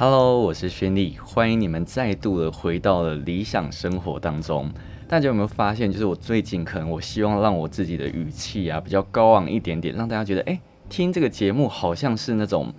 Hello，我是轩丽，欢迎你们再度的回到了理想生活当中。大家有没有发现，就是我最近可能我希望让我自己的语气啊比较高昂一点点，让大家觉得，哎，听这个节目好像是那种，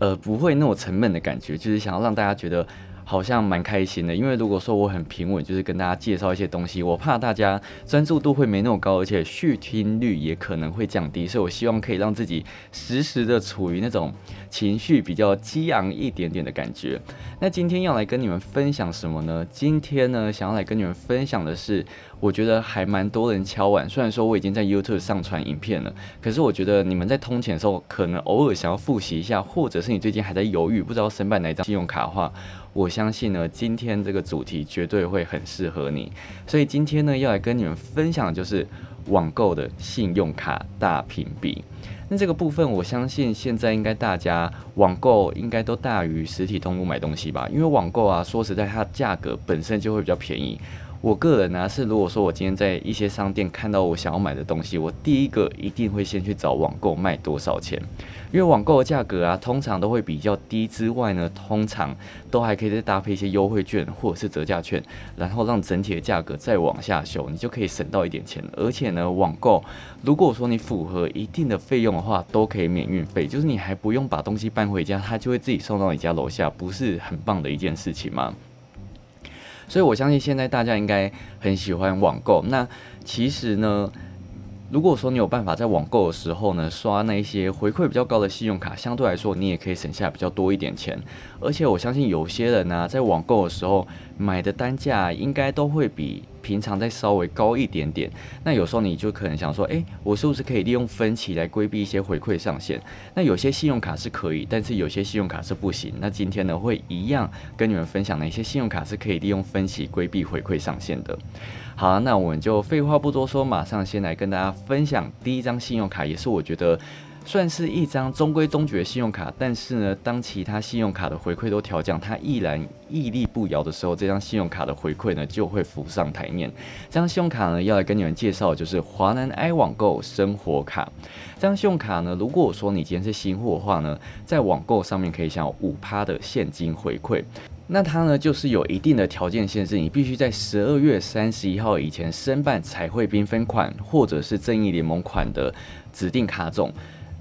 呃，不会那么沉闷的感觉，就是想要让大家觉得。好像蛮开心的，因为如果说我很平稳，就是跟大家介绍一些东西，我怕大家专注度会没那么高，而且续听率也可能会降低，所以我希望可以让自己时时的处于那种情绪比较激昂一点点的感觉。那今天要来跟你们分享什么呢？今天呢，想要来跟你们分享的是。我觉得还蛮多人敲碗，虽然说我已经在 YouTube 上传影片了，可是我觉得你们在通勤的时候，可能偶尔想要复习一下，或者是你最近还在犹豫，不知道申办哪张信用卡的话，我相信呢，今天这个主题绝对会很适合你。所以今天呢，要来跟你们分享的就是网购的信用卡大评比。那这个部分，我相信现在应该大家网购应该都大于实体通路买东西吧？因为网购啊，说实在，它的价格本身就会比较便宜。我个人呢是，如果说我今天在一些商店看到我想要买的东西，我第一个一定会先去找网购卖多少钱，因为网购的价格啊，通常都会比较低之外呢，通常都还可以再搭配一些优惠券或者是折价券，然后让整体的价格再往下修，你就可以省到一点钱。而且呢，网购如果说你符合一定的费用的话，都可以免运费，就是你还不用把东西搬回家，它就会自己送到你家楼下，不是很棒的一件事情吗？所以，我相信现在大家应该很喜欢网购。那其实呢，如果说你有办法在网购的时候呢，刷那一些回馈比较高的信用卡，相对来说你也可以省下比较多一点钱。而且，我相信有些人呢，在网购的时候买的单价应该都会比。平常再稍微高一点点，那有时候你就可能想说，诶，我是不是可以利用分期来规避一些回馈上限？那有些信用卡是可以，但是有些信用卡是不行。那今天呢，会一样跟你们分享哪些信用卡是可以利用分期规避回馈上限的。好，那我们就废话不多说，马上先来跟大家分享第一张信用卡，也是我觉得。算是一张中规中矩的信用卡，但是呢，当其他信用卡的回馈都调降，它依然屹立不摇的时候，这张信用卡的回馈呢就会浮上台面。这张信用卡呢，要来跟你们介绍，就是华南 i 网购生活卡。这张信用卡呢，如果说你今天是新户的话呢，在网购上面可以享有五趴的现金回馈。那它呢，就是有一定的条件限制，你必须在十二月三十一号以前申办彩绘缤纷款或者是正义联盟款的指定卡种。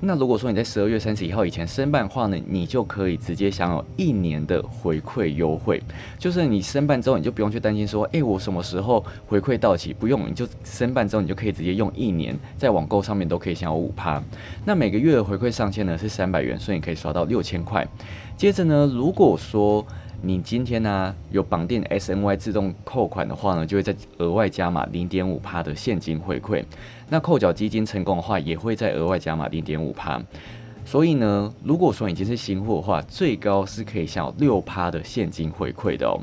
那如果说你在十二月三十一号以前申办的话呢，你就可以直接享有一年的回馈优惠。就是你申办之后，你就不用去担心说，哎，我什么时候回馈到期？不用，你就申办之后，你就可以直接用一年，在网购上面都可以享有五趴。那每个月的回馈上限呢是三百元，所以你可以刷到六千块。接着呢，如果说你今天呢有绑定 S N Y 自动扣款的话呢，就会再额外加码零点五趴的现金回馈。那扣缴基金成功的话，也会再额外加码零点五趴。所以呢，如果说已经是新户的话，最高是可以享有六趴的现金回馈的哦。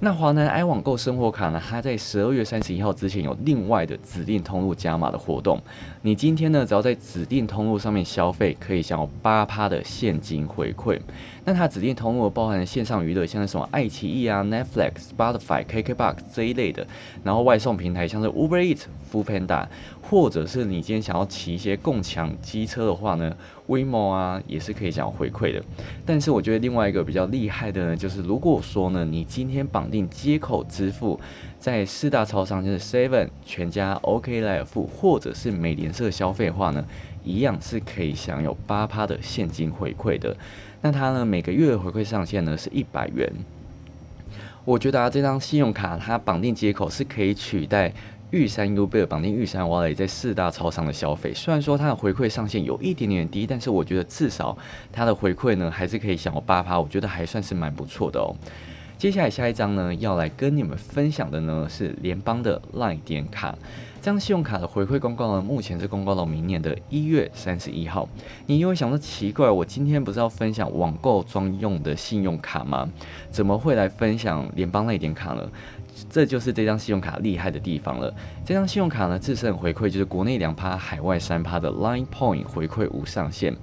那华南 i 网购生活卡呢？它在十二月三十一号之前有另外的指定通路加码的活动。你今天呢，只要在指定通路上面消费，可以享有八趴的现金回馈。那它指定通路包含线上娱乐，像是什么爱奇艺啊、Netflix、Spotify、KKBox 这一类的。然后外送平台像是 Uber Eats、Foodpanda，或者是你今天想要骑一些共享机车的话呢？WeMo 啊，也是可以想要回馈的。但是我觉得另外一个比较厉害的呢，就是如果说呢，你今天绑定接口支付，在四大超商，就是 Seven、全家、OK 来付，或者是美联社消费的话呢，一样是可以享有八趴的现金回馈的。那它呢，每个月回馈上限呢是一百元。我觉得啊，这张信用卡它绑定接口是可以取代。玉山 U 贝尔绑定玉山 Wallet 在四大超商的消费，虽然说它的回馈上限有一点点低，但是我觉得至少它的回馈呢还是可以享有八趴，我觉得还算是蛮不错的哦。接下来下一张呢，要来跟你们分享的呢是联邦的赖点卡。这张信用卡的回馈公告呢，目前是公告到明年的一月三十一号。你因为想说奇怪，我今天不是要分享网购专用的信用卡吗？怎么会来分享联邦赖点卡呢？这就是这张信用卡厉害的地方了。这张信用卡呢，自身回馈就是国内两趴，海外三趴的 Line Point 回馈无上限。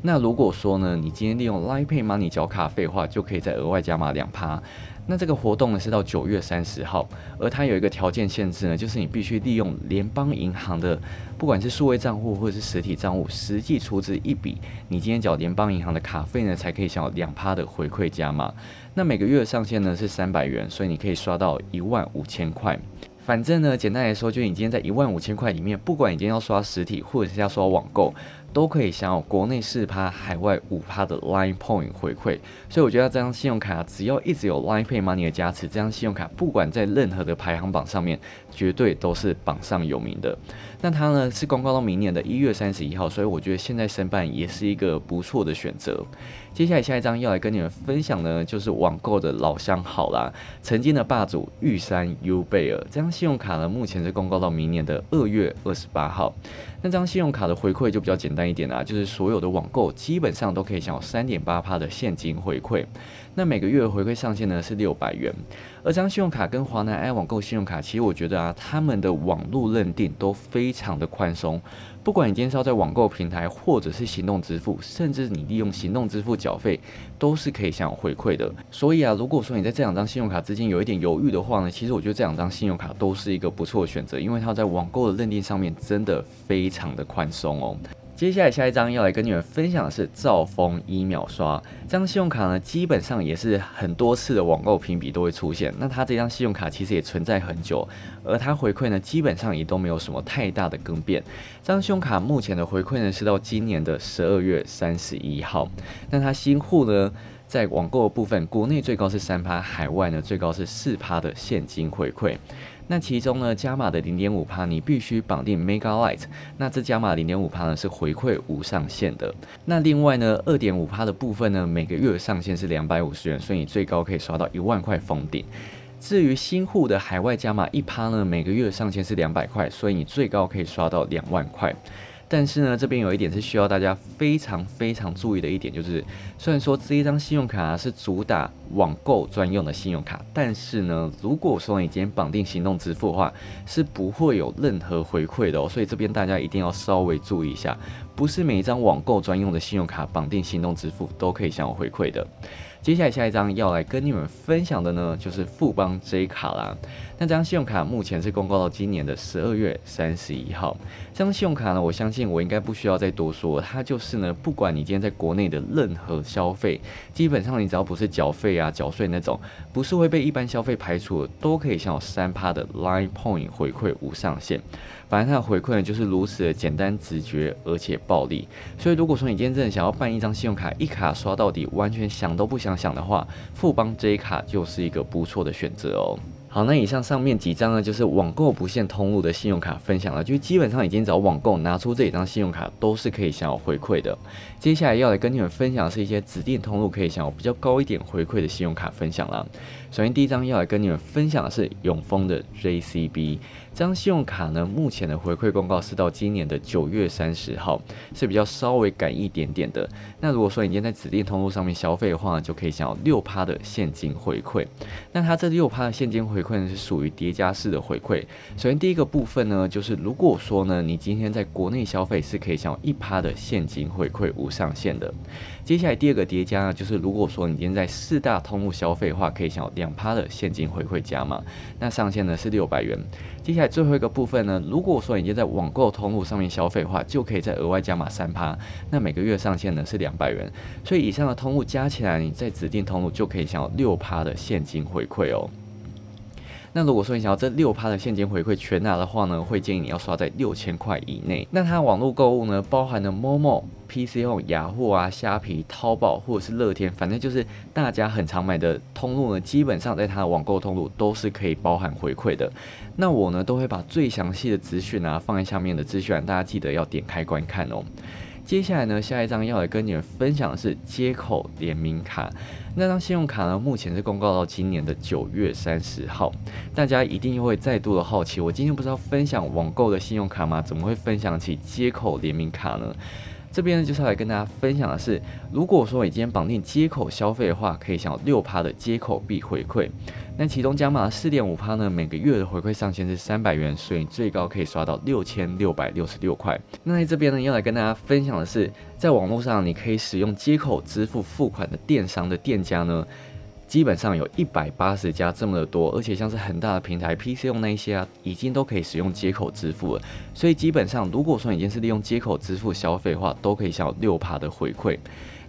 那如果说呢，你今天利用 Line Pay Money 缴卡费的话，就可以再额外加码两趴。那这个活动呢是到九月三十号，而它有一个条件限制呢，就是你必须利用联邦银行的，不管是数位账户或者是实体账户，实际出资一笔，你今天缴联邦银行的卡费呢，才可以享有两趴的回馈加码。那每个月的上限呢是三百元，所以你可以刷到一万五千块。反正呢，简单来说，就你今天在一万五千块里面，不管你今天要刷实体或者是要刷网购。都可以享有国内四趴、海外五趴的 Line Point 回馈，所以我觉得这张信用卡只要一直有 Line Pay Money 的加持，这张信用卡不管在任何的排行榜上面，绝对都是榜上有名的。那它呢是公告到明年的一月三十一号，所以我觉得现在申办也是一个不错的选择。接下来下一张要来跟你们分享的呢，就是网购的老乡好啦，曾经的霸主玉山 U 贝尔这张信用卡呢，目前是公告到明年的二月二十八号。那张信用卡的回馈就比较简单一点啦，就是所有的网购基本上都可以享有三点八趴的现金回馈。那每个月的回馈上限呢是六百元。而这张信用卡跟华南 i 网购信用卡，其实我觉得啊，他们的网络认定都非常的宽松。不管你今天是要在网购平台，或者是行动支付，甚至你利用行动支付缴费，都是可以享有回馈的。所以啊，如果说你在这两张信用卡之间有一点犹豫的话呢，其实我觉得这两张信用卡都是一个不错的选择，因为它在网购的认定上面真的非常的宽松哦。接下来下一张要来跟你们分享的是兆丰一秒刷这张信用卡呢，基本上也是很多次的网购评比都会出现。那它这张信用卡其实也存在很久，而它回馈呢，基本上也都没有什么太大的更变。这张信用卡目前的回馈呢，是到今年的十二月三十一号。那它新户呢，在网购的部分，国内最高是三趴，海外呢最高是四趴的现金回馈。那其中呢，加码的零点五趴，你必须绑定 Mega Light。那这加码零点五趴呢，是回馈无上限的。那另外呢，二点五趴的部分呢，每个月上限是两百五十元，所以你最高可以刷到一万块封顶。至于新户的海外加码一趴呢，每个月上限是两百块，所以你最高可以刷到两万块。但是呢，这边有一点是需要大家非常非常注意的一点，就是虽然说这一张信用卡是主打网购专用的信用卡，但是呢，如果说你今天绑定行动支付的话，是不会有任何回馈的哦。所以这边大家一定要稍微注意一下，不是每一张网购专用的信用卡绑定行动支付都可以享有回馈的。接下来下一张要来跟你们分享的呢，就是富邦 J 卡啦。那这张信用卡目前是公告到今年的十二月三十一号。这张信用卡呢，我相信我应该不需要再多说，它就是呢，不管你今天在国内的任何消费，基本上你只要不是缴费啊、缴税那种，不是会被一般消费排除，都可以享有三趴的 Line Point 回馈无上限。反正它的回馈呢，就是如此的简单直觉，而且暴力。所以如果说你今天真的想要办一张信用卡，一卡刷到底，完全想都不想想的话，富邦 J 卡就是一个不错的选择哦。好，那以上上面几张呢，就是网购不限通路的信用卡分享了，就基本上已经找网购拿出这几张信用卡都是可以享有回馈的。接下来要来跟你们分享的是一些指定通路可以享有比较高一点回馈的信用卡分享了。首先第一张要来跟你们分享的是永丰的 JCB。这张信用卡呢，目前的回馈公告是到今年的九月三十号，是比较稍微赶一点点的。那如果说你今天在指定通路上面消费的话呢，就可以享有六趴的现金回馈。那它这六趴的现金回回馈呢，是属于叠加式的回馈。首先第一个部分呢，就是如果说呢，你今天在国内消费是可以享有一趴的现金回馈无上限的。接下来第二个叠加呢，就是如果说你今天在四大通路消费的话，可以享有两趴的现金回馈加码，那上限呢是六百元。接下来最后一个部分呢，如果说你今天在网购通路上面消费的话，就可以再额外加码三趴，那每个月上限呢是两百元。所以以上的通路加起来，你在指定通路就可以享有六趴的现金回馈哦。那如果说你想要这六趴的现金回馈全拿的话呢，会建议你要刷在六千块以内。那它网络购物呢，包含了 Momo、PCO、雅虎啊、虾皮、淘宝或者是乐天，反正就是大家很常买的通路呢，基本上在它的网购通路都是可以包含回馈的。那我呢，都会把最详细的资讯啊放在下面的资讯栏，大家记得要点开观看哦。接下来呢，下一张要来跟你们分享的是接口联名卡。那张信用卡呢，目前是公告到今年的九月三十号。大家一定会再度的好奇，我今天不是要分享网购的信用卡吗？怎么会分享起接口联名卡呢？这边呢，就是要来跟大家分享的是，如果说你今天绑定接口消费的话，可以享有六趴的接口币回馈。那其中加码四点五趴呢，每个月的回馈上限是三百元，所以最高可以刷到六千六百六十六块。那在这边呢，要来跟大家分享的是，在网络上你可以使用接口支付付款的电商的店家呢。基本上有一百八十家这么的多，而且像是很大的平台，PC 用那一些啊，已经都可以使用接口支付了。所以基本上，如果说已经是利用接口支付消费的话，都可以享有六趴的回馈。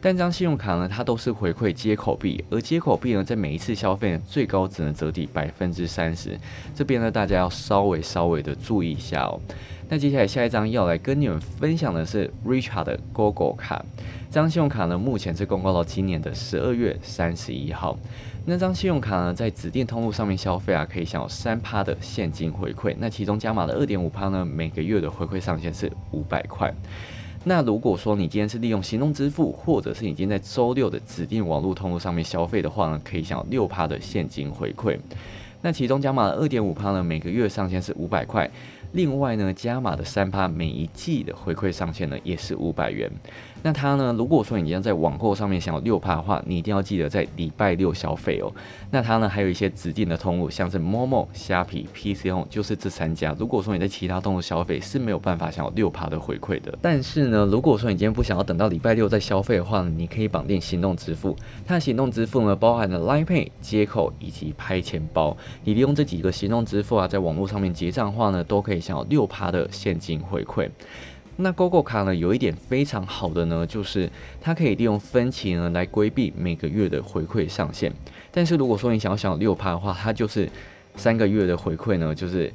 但张信用卡呢，它都是回馈接口币，而接口币呢，在每一次消费，最高只能折抵百分之三十。这边呢，大家要稍微稍微的注意一下哦。那接下来下一张要来跟你们分享的是 Richard 的 GoGo 卡。这张信用卡呢，目前是公告到今年的十二月三十一号。那张信用卡呢，在指定通路上面消费啊，可以享有三趴的现金回馈。那其中加码的二点五趴呢，每个月的回馈上限是五百块。那如果说你今天是利用行动支付，或者是已经在周六的指定网络通路上面消费的话呢，可以享有六趴的现金回馈。那其中加码二点五趴呢，每个月上限是五百块。另外呢，加码的三趴每一季的回馈上限呢，也是五百元。那它呢？如果说你要在网购上面想要六趴的话，你一定要记得在礼拜六消费哦。那它呢还有一些指定的通路，像是 Momo、虾皮、PCOM 就是这三家。如果说你在其他通路消费是没有办法享有六趴的回馈的。但是呢，如果说你今天不想要等到礼拜六再消费的话呢，你可以绑定行动支付。它的行动支付呢包含了 Line Pay 接口以及拍钱包。你利用这几个行动支付啊，在网络上面结账的话呢，都可以想要六趴的现金回馈。那 GoGo 卡呢，有一点非常好的呢，就是它可以利用分期呢来规避每个月的回馈上限。但是如果说你想要享有六趴的话，它就是三个月的回馈呢，就是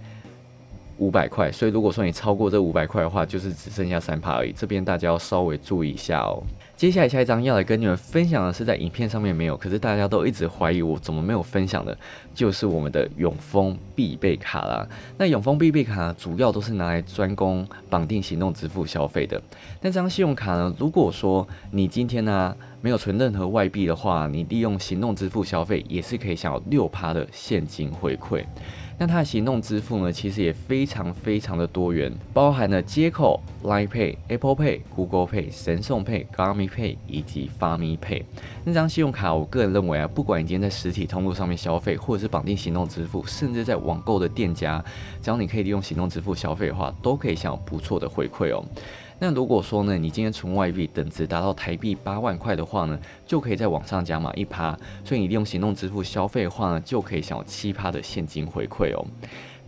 五百块。所以如果说你超过这五百块的话，就是只剩下三趴而已。这边大家要稍微注意一下哦。接下来下一张要来跟你们分享的是在影片上面没有，可是大家都一直怀疑我怎么没有分享的，就是我们的永丰必备卡啦。那永丰必备卡主要都是拿来专攻绑定行动支付消费的。那这张信用卡呢，如果说你今天呢没有存任何外币的话，你利用行动支付消费也是可以享有六趴的现金回馈。那它的行动支付呢，其实也非常非常的多元，包含了接口、Line Pay、Apple Pay、Google Pay、神送 Pay、Gami Pay 以及发咪 Pay。那张信用卡，我个人认为啊，不管你今天在实体通路上面消费，或者是绑定行动支付，甚至在网购的店家，只要你可以利用行动支付消费的话，都可以享有不错的回馈哦。那如果说呢，你今天存外币等值达到台币八万块的话呢，就可以在网上加码一趴，所以你利用行动支付消费的话呢，就可以享有七趴的现金回馈哦。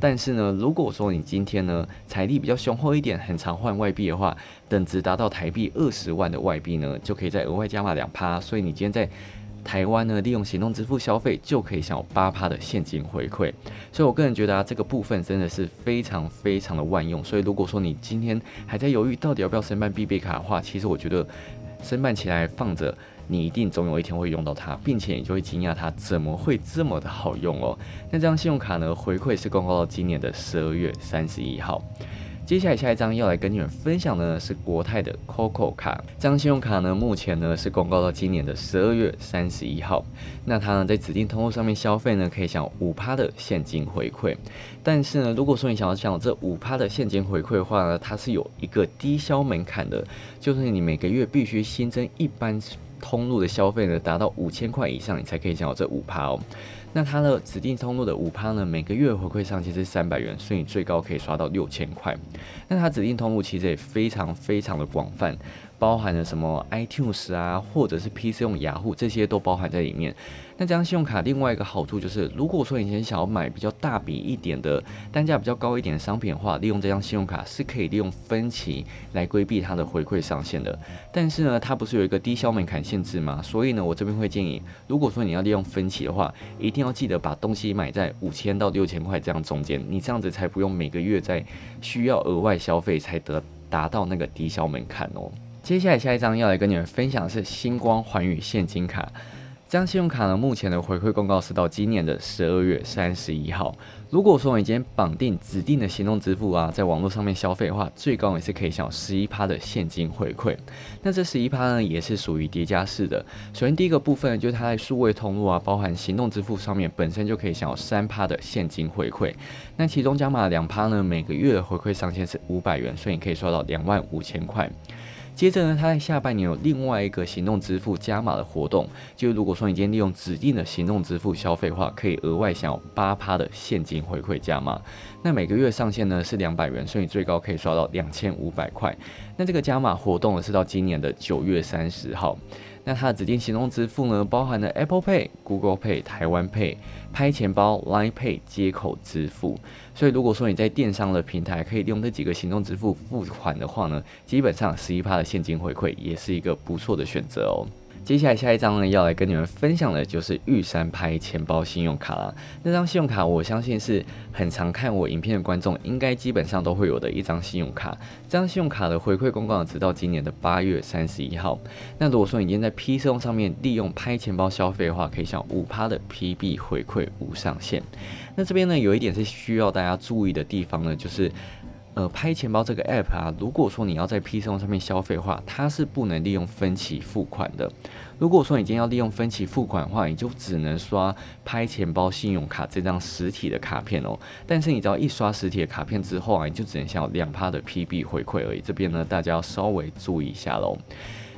但是呢，如果说你今天呢财力比较雄厚一点，很常换外币的话，等值达到台币二十万的外币呢，就可以再额外加码两趴，所以你今天在台湾呢，利用行动支付消费就可以享有八趴的现金回馈，所以我个人觉得啊，这个部分真的是非常非常的万用。所以如果说你今天还在犹豫到底要不要申办必备卡的话，其实我觉得申办起来放着，你一定总有一天会用到它，并且你就会惊讶它怎么会这么的好用哦。那这张信用卡呢，回馈是公告到今年的十二月三十一号。接下来下一张要来跟你们分享的呢是国泰的 COCO 卡，这张信用卡呢目前呢是公告到今年的十二月三十一号。那它呢在指定通路上面消费呢可以享五趴的现金回馈，但是呢如果说你想要享有这五趴的现金回馈的话呢，它是有一个低消门槛的，就是你每个月必须新增一般通路的消费呢达到五千块以上，你才可以享有这五趴哦。那它的指定通路的五趴呢，每个月回馈上限是三百元，所以你最高可以刷到六千块。那它指定通路其实也非常非常的广泛。包含了什么 iTunes 啊，或者是 PC 用雅虎，这些都包含在里面。那这张信用卡另外一个好处就是，如果说你今天想要买比较大笔一点的、单价比较高一点的商品的话，利用这张信用卡是可以利用分期来规避它的回馈上限的。但是呢，它不是有一个低消门槛限制吗？所以呢，我这边会建议，如果说你要利用分期的话，一定要记得把东西买在五千到六千块这样中间，你这样子才不用每个月在需要额外消费才得达到那个低消门槛哦。接下来下一张要来跟你们分享的是星光环宇现金卡，这张信用卡呢，目前的回馈公告是到今年的十二月三十一号。如果说你今天绑定指定的行动支付啊，在网络上面消费的话，最高也是可以享有十一趴的现金回馈。那这十一趴呢，也是属于叠加式的。首先第一个部分就是它在数位通路啊，包含行动支付上面本身就可以享有三趴的现金回馈。那其中加码两趴呢，每个月的回馈上限是五百元，所以你可以刷到两万五千块。接着呢，它在下半年有另外一个行动支付加码的活动，就如果说你今天利用指定的行动支付消费的话，可以额外享有八趴的现金回馈加码。那每个月上限呢是两百元，所以最高可以刷到两千五百块。那这个加码活动呢是到今年的九月三十号。那它的指定行动支付呢，包含了 Apple Pay、Google Pay、台湾 Pay、拍钱包、Line Pay 接口支付。所以如果说你在电商的平台可以用这几个行动支付付款的话呢，基本上十一趴的现金回馈也是一个不错的选择哦。接下来下一张呢，要来跟你们分享的就是玉山拍钱包信用卡了。那张信用卡，我相信是很常看我影片的观众，应该基本上都会有的一张信用卡。这张信用卡的回馈公告直到今年的八月三十一号。那如果说你今天在 P C 上面利用拍钱包消费的话，可以享五趴的 P B 回馈无上限。那这边呢，有一点是需要大家注意的地方呢，就是。呃，拍钱包这个 app 啊，如果说你要在 P C 上面消费的话，它是不能利用分期付款的。如果说你今天要利用分期付款的话，你就只能刷拍钱包信用卡这张实体的卡片哦。但是你只要一刷实体的卡片之后啊，你就只能享有两趴的 P B 回馈而已。这边呢，大家要稍微注意一下喽。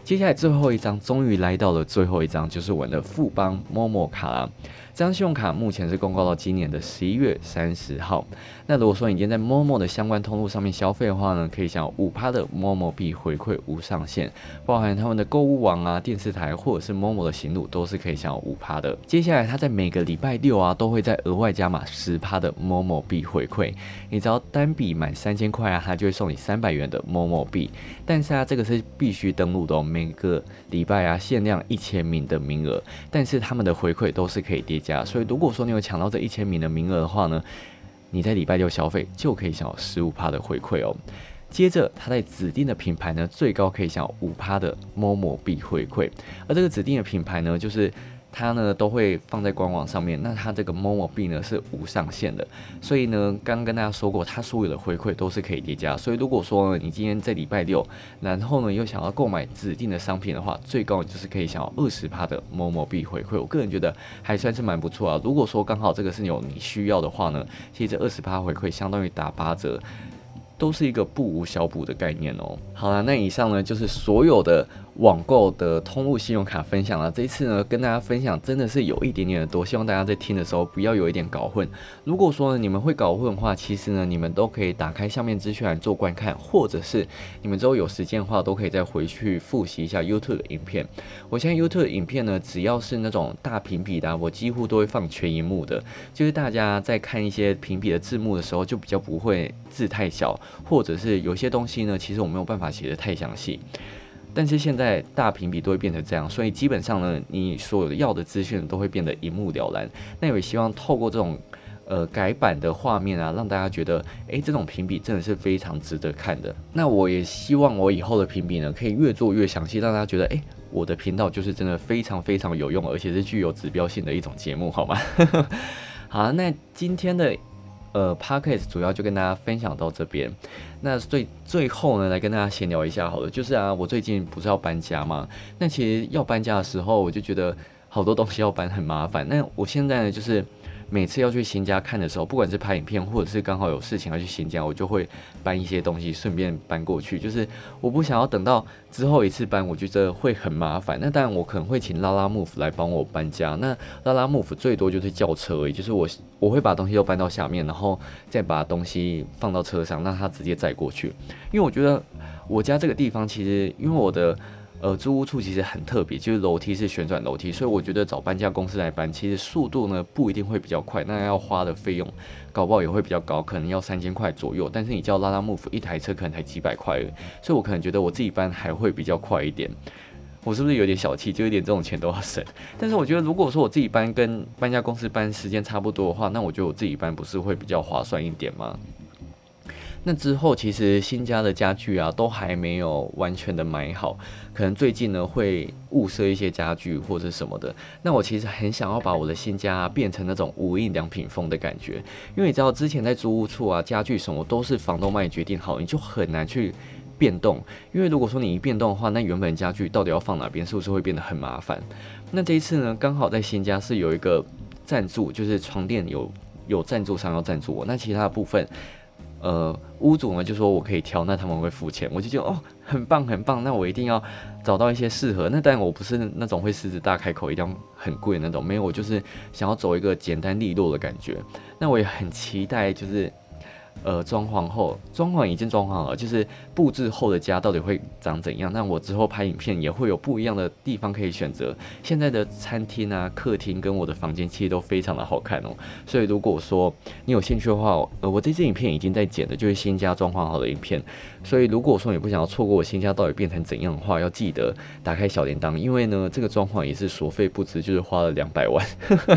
接下来最后一张，终于来到了最后一张，就是我的富邦 Momo 卡啦。这张信用卡目前是公告到今年的十一月三十号。那如果说你今天在 Momo 的相关通路上面消费的话呢，可以享有五趴的 Momo 币回馈无上限，包含他们的购物网啊、电视台或者是 Momo 的行路都是可以享有五趴的。接下来他在每个礼拜六啊，都会在额外加码十趴的 Momo 币回馈。你只要单笔满三千块啊，他就会送你三百元的 Momo 币。但是啊，这个是必须登录的哦，每个礼拜啊限量一千名的名额，但是他们的回馈都是可以叠加。所以，如果说你有抢到这一千名的名额的话呢，你在礼拜六消费就可以享有十五趴的回馈哦。接着，它在指定的品牌呢，最高可以享有五趴的某某币回馈，而这个指定的品牌呢，就是。它呢都会放在官网上面，那它这个 Momo 币呢是无上限的，所以呢刚刚跟大家说过，它所有的回馈都是可以叠加，所以如果说你今天在礼拜六，然后呢又想要购买指定的商品的话，最高就是可以享有二十趴的 Momo 币回馈，我个人觉得还算是蛮不错啊。如果说刚好这个是有你需要的话呢，其实这二十趴回馈相当于打八折。都是一个不无小补的概念哦。好了，那以上呢就是所有的网购的通路信用卡分享了。这一次呢跟大家分享真的是有一点点的多，希望大家在听的时候不要有一点搞混。如果说你们会搞混的话，其实呢你们都可以打开下面资讯栏做观看，或者是你们之后有时间的话都可以再回去复习一下 YouTube 的影片。我现在 YouTube 的影片呢，只要是那种大屏比的，我几乎都会放全荧幕的，就是大家在看一些屏比的字幕的时候，就比较不会字太小。或者是有些东西呢，其实我没有办法写的太详细，但是现在大屏比都会变成这样，所以基本上呢，你所有的要的资讯都会变得一目了然。那也希望透过这种呃改版的画面啊，让大家觉得，诶，这种评比真的是非常值得看的。那我也希望我以后的评比呢，可以越做越详细，让大家觉得，诶，我的频道就是真的非常非常有用，而且是具有指标性的一种节目，好吗？好，那今天的。呃 p a c k a g e 主要就跟大家分享到这边。那最最后呢，来跟大家闲聊一下好了。就是啊，我最近不是要搬家吗？那其实要搬家的时候，我就觉得好多东西要搬很麻烦。那我现在呢，就是。每次要去新家看的时候，不管是拍影片，或者是刚好有事情要去新家，我就会搬一些东西，顺便搬过去。就是我不想要等到之后一次搬，我觉得会很麻烦。那当然，我可能会请拉拉 move 来帮我搬家。那拉拉 move 最多就是叫车而已，就是我我会把东西都搬到下面，然后再把东西放到车上，让他直接载过去。因为我觉得我家这个地方其实，因为我的。呃，租屋处其实很特别，就是楼梯是旋转楼梯，所以我觉得找搬家公司来搬，其实速度呢不一定会比较快，那要花的费用搞不好也会比较高，可能要三千块左右。但是你叫拉拉木夫一台车可能才几百块，所以我可能觉得我自己搬还会比较快一点。我是不是有点小气，就一点这种钱都要省？但是我觉得如果说我自己搬跟搬家公司搬时间差不多的话，那我觉得我自己搬不是会比较划算一点吗？那之后，其实新家的家具啊，都还没有完全的买好，可能最近呢会物色一些家具或者什么的。那我其实很想要把我的新家变成那种无印良品风的感觉，因为你知道之前在租屋处啊，家具什么都是房东帮你决定好，你就很难去变动。因为如果说你一变动的话，那原本家具到底要放哪边，是不是会变得很麻烦？那这一次呢，刚好在新家是有一个赞助，就是床垫有有赞助商要赞助我，那其他的部分。呃，屋主呢就说我可以挑，那他们会付钱，我就觉得哦，很棒很棒，那我一定要找到一些适合。那但我不是那种会狮子大开口，一定要很贵那种，没有，我就是想要走一个简单利落的感觉。那我也很期待，就是呃，装潢后，装潢已经装潢了，就是布置后的家到底会长怎样？那我之后拍影片也会有不一样的地方可以选择。现在的餐厅啊、客厅跟我的房间其实都非常的好看哦。所以如果说你有兴趣的话，呃，我这支影片已经在剪的，就是新家装潢好的影片。所以如果说你不想要错过我新家到底变成怎样的话，要记得打开小铃铛，因为呢，这个装潢也是所费不值，就是花了两百万。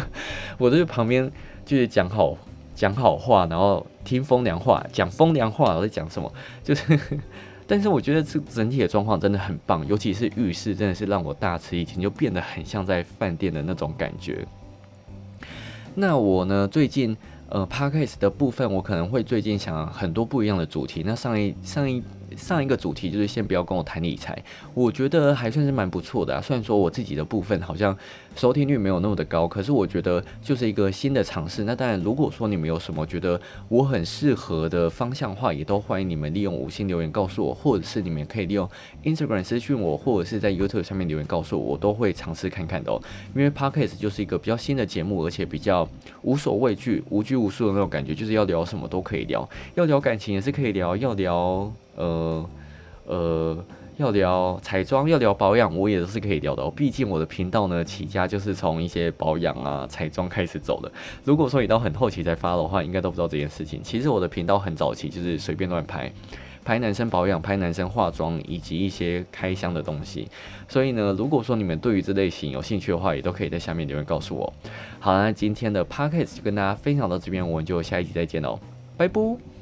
我这旁边就是讲好。讲好话，然后听风凉话，讲风凉话，我在讲什么？就是，但是我觉得这整体的状况真的很棒，尤其是浴室，真的是让我大吃一惊，就变得很像在饭店的那种感觉。那我呢，最近呃 p a r k a s 的部分，我可能会最近想很多不一样的主题。那上一上一。上一个主题就是先不要跟我谈理财，我觉得还算是蛮不错的啊。虽然说我自己的部分好像收听率没有那么的高，可是我觉得就是一个新的尝试。那当然，如果说你们有什么觉得我很适合的方向话，也都欢迎你们利用五星留言告诉我，或者是你们可以利用 Instagram 私讯我，或者是在 YouTube 上面留言告诉我，我都会尝试看看的哦。因为 Podcast 就是一个比较新的节目，而且比较无所畏惧、无拘无束的那种感觉，就是要聊什么都可以聊，要聊感情也是可以聊，要聊。呃呃，要聊彩妆，要聊保养，我也都是可以聊的。毕竟我的频道呢，起家就是从一些保养啊、彩妆开始走的。如果说你到很后期才发的话，应该都不知道这件事情。其实我的频道很早期就是随便乱拍，拍男生保养，拍男生化妆，以及一些开箱的东西。所以呢，如果说你们对于这类型有兴趣的话，也都可以在下面留言告诉我。好，那今天的 podcast 就跟大家分享到这边，我们就下一集再见喽，拜拜。